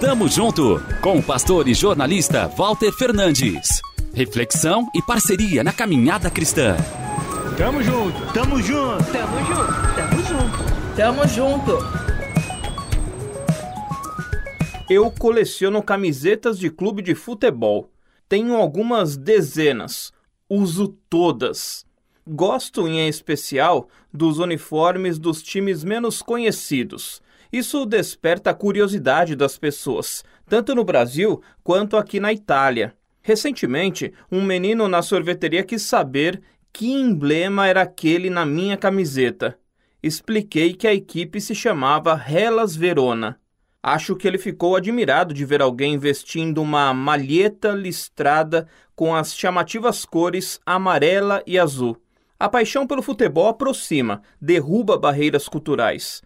Tamo junto com o pastor e jornalista Walter Fernandes. Reflexão e parceria na caminhada cristã. Tamo junto, tamo junto, tamo junto, tamo junto, tamo junto. Eu coleciono camisetas de clube de futebol. Tenho algumas dezenas. Uso todas. Gosto em especial dos uniformes dos times menos conhecidos. Isso desperta a curiosidade das pessoas, tanto no Brasil quanto aqui na Itália. Recentemente, um menino na sorveteria quis saber que emblema era aquele na minha camiseta. Expliquei que a equipe se chamava Hellas Verona. Acho que ele ficou admirado de ver alguém vestindo uma malheta listrada com as chamativas cores amarela e azul. A paixão pelo futebol aproxima, derruba barreiras culturais.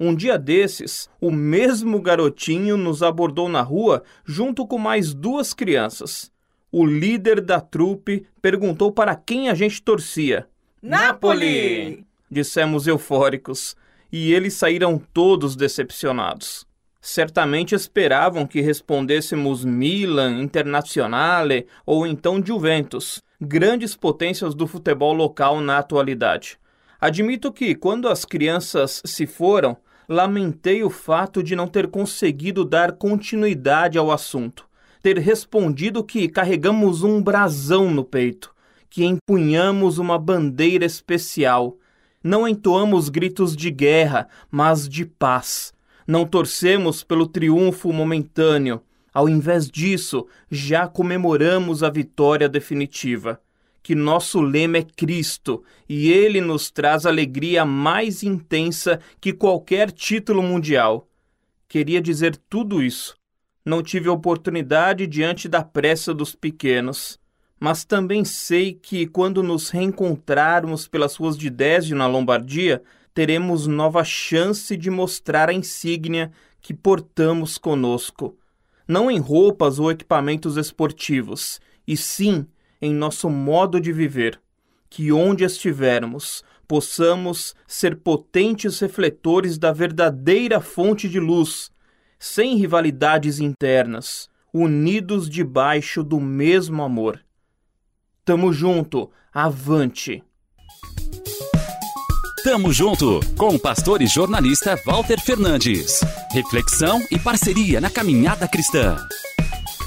Um dia desses, o mesmo garotinho nos abordou na rua junto com mais duas crianças o líder da trupe perguntou para quem a gente torcia. Napoli! Dissemos eufóricos, e eles saíram todos decepcionados. Certamente esperavam que respondêssemos Milan, Internazionale ou então Juventus, grandes potências do futebol local na atualidade. Admito que, quando as crianças se foram, lamentei o fato de não ter conseguido dar continuidade ao assunto ter respondido que carregamos um brasão no peito, que empunhamos uma bandeira especial. Não entoamos gritos de guerra, mas de paz. Não torcemos pelo triunfo momentâneo. Ao invés disso, já comemoramos a vitória definitiva. Que nosso lema é Cristo e ele nos traz alegria mais intensa que qualquer título mundial. Queria dizer tudo isso não tive oportunidade diante da pressa dos pequenos, mas também sei que quando nos reencontrarmos pelas ruas de Désio na Lombardia, teremos nova chance de mostrar a insígnia que portamos conosco, não em roupas ou equipamentos esportivos, e sim em nosso modo de viver, que onde estivermos possamos ser potentes refletores da verdadeira fonte de luz sem rivalidades internas, unidos debaixo do mesmo amor. Tamo junto, avante! Tamo junto com o pastor e jornalista Walter Fernandes. Reflexão e parceria na caminhada cristã.